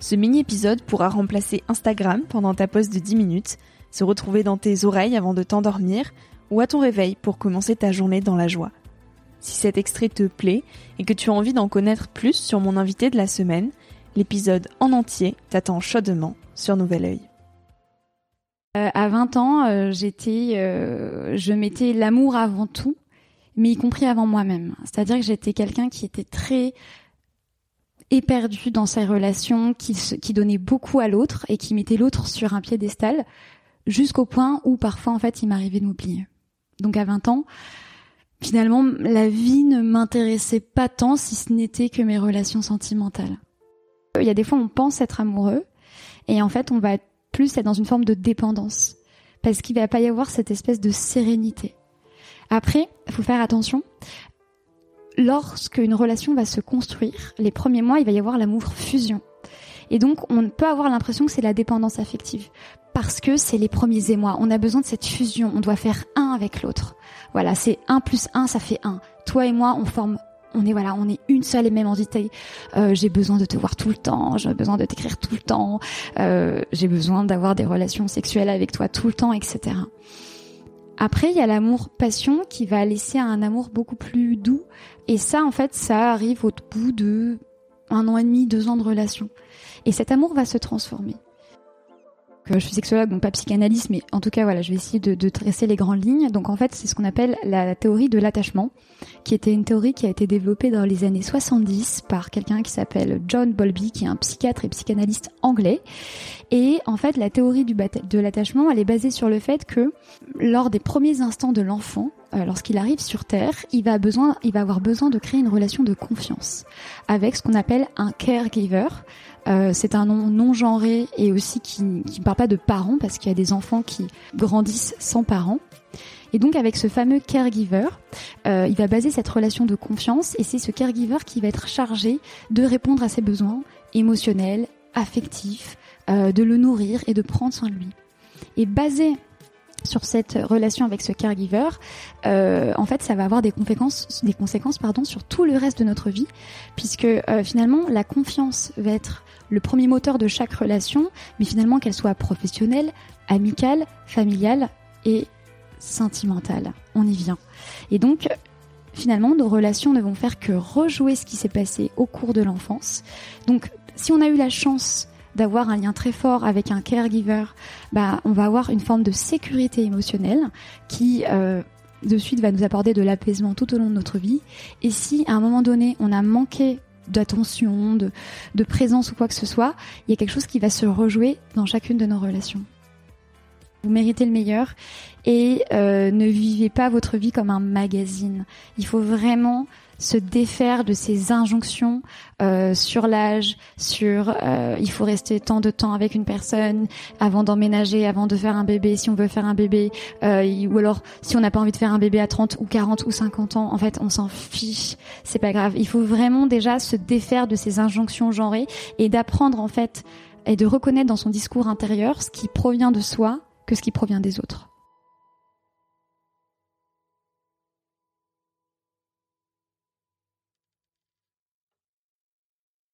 Ce mini-épisode pourra remplacer Instagram pendant ta pause de 10 minutes, se retrouver dans tes oreilles avant de t'endormir ou à ton réveil pour commencer ta journée dans la joie. Si cet extrait te plaît et que tu as envie d'en connaître plus sur mon invité de la semaine, l'épisode en entier t'attend chaudement sur Nouvel Oeil. Euh, à 20 ans, euh, j'étais, euh, je mettais l'amour avant tout, mais y compris avant moi-même. C'est-à-dire que j'étais quelqu'un qui était très éperdu dans ses relations, qui, qui donnait beaucoup à l'autre et qui mettait l'autre sur un piédestal, jusqu'au point où parfois en fait il m'arrivait de m'oublier. Donc à 20 ans, finalement la vie ne m'intéressait pas tant si ce n'était que mes relations sentimentales. Il y a des fois on pense être amoureux et en fait on va plus être dans une forme de dépendance parce qu'il va pas y avoir cette espèce de sérénité. Après, faut faire attention lorsque une relation va se construire, les premiers mois, il va y avoir l'amour fusion. Et donc, on peut avoir l'impression que c'est la dépendance affective. Parce que c'est les premiers émois. On a besoin de cette fusion. On doit faire un avec l'autre. Voilà, c'est un plus un, ça fait un. Toi et moi, on forme on est voilà, on est une seule et même entité. Euh, j'ai besoin de te voir tout le temps, j'ai besoin de t'écrire tout le temps, euh, j'ai besoin d'avoir des relations sexuelles avec toi tout le temps, etc. Après, il y a l'amour passion qui va laisser un amour beaucoup plus doux. Et ça, en fait, ça arrive au bout de un an et demi, deux ans de relation. Et cet amour va se transformer je suis sexologue, donc pas psychanalyste, mais en tout cas, voilà, je vais essayer de, de tracer les grandes lignes. Donc en fait, c'est ce qu'on appelle la théorie de l'attachement, qui était une théorie qui a été développée dans les années 70 par quelqu'un qui s'appelle John Bowlby, qui est un psychiatre et psychanalyste anglais. Et en fait, la théorie du de l'attachement, elle est basée sur le fait que lors des premiers instants de l'enfant, euh, lorsqu'il arrive sur Terre, il va, avoir besoin de créer une relation de confiance avec ce qu'on appelle un caregiver. Euh, c'est un nom non genré et aussi qui ne parle pas de parents parce qu'il y a des enfants qui grandissent sans parents. Et donc avec ce fameux caregiver, euh, il va baser cette relation de confiance et c'est ce caregiver qui va être chargé de répondre à ses besoins émotionnels, affectifs, de le nourrir et de prendre soin de lui. Et basé sur cette relation avec ce caregiver, euh, en fait, ça va avoir des conséquences, des conséquences, pardon, sur tout le reste de notre vie, puisque euh, finalement, la confiance va être le premier moteur de chaque relation, mais finalement qu'elle soit professionnelle, amicale, familiale et sentimentale. On y vient. Et donc, finalement, nos relations ne vont faire que rejouer ce qui s'est passé au cours de l'enfance. Donc, si on a eu la chance d'avoir un lien très fort avec un caregiver, bah, on va avoir une forme de sécurité émotionnelle qui euh, de suite va nous apporter de l'apaisement tout au long de notre vie. Et si à un moment donné on a manqué d'attention, de, de présence ou quoi que ce soit, il y a quelque chose qui va se rejouer dans chacune de nos relations. Vous méritez le meilleur et euh, ne vivez pas votre vie comme un magazine. Il faut vraiment se défaire de ces injonctions euh, sur l'âge, sur euh, il faut rester tant de temps avec une personne avant d'emménager, avant de faire un bébé, si on veut faire un bébé, euh, ou alors si on n'a pas envie de faire un bébé à 30 ou 40 ou 50 ans, en fait on s'en fiche, c'est pas grave. Il faut vraiment déjà se défaire de ces injonctions genrées et d'apprendre en fait et de reconnaître dans son discours intérieur ce qui provient de soi que ce qui provient des autres.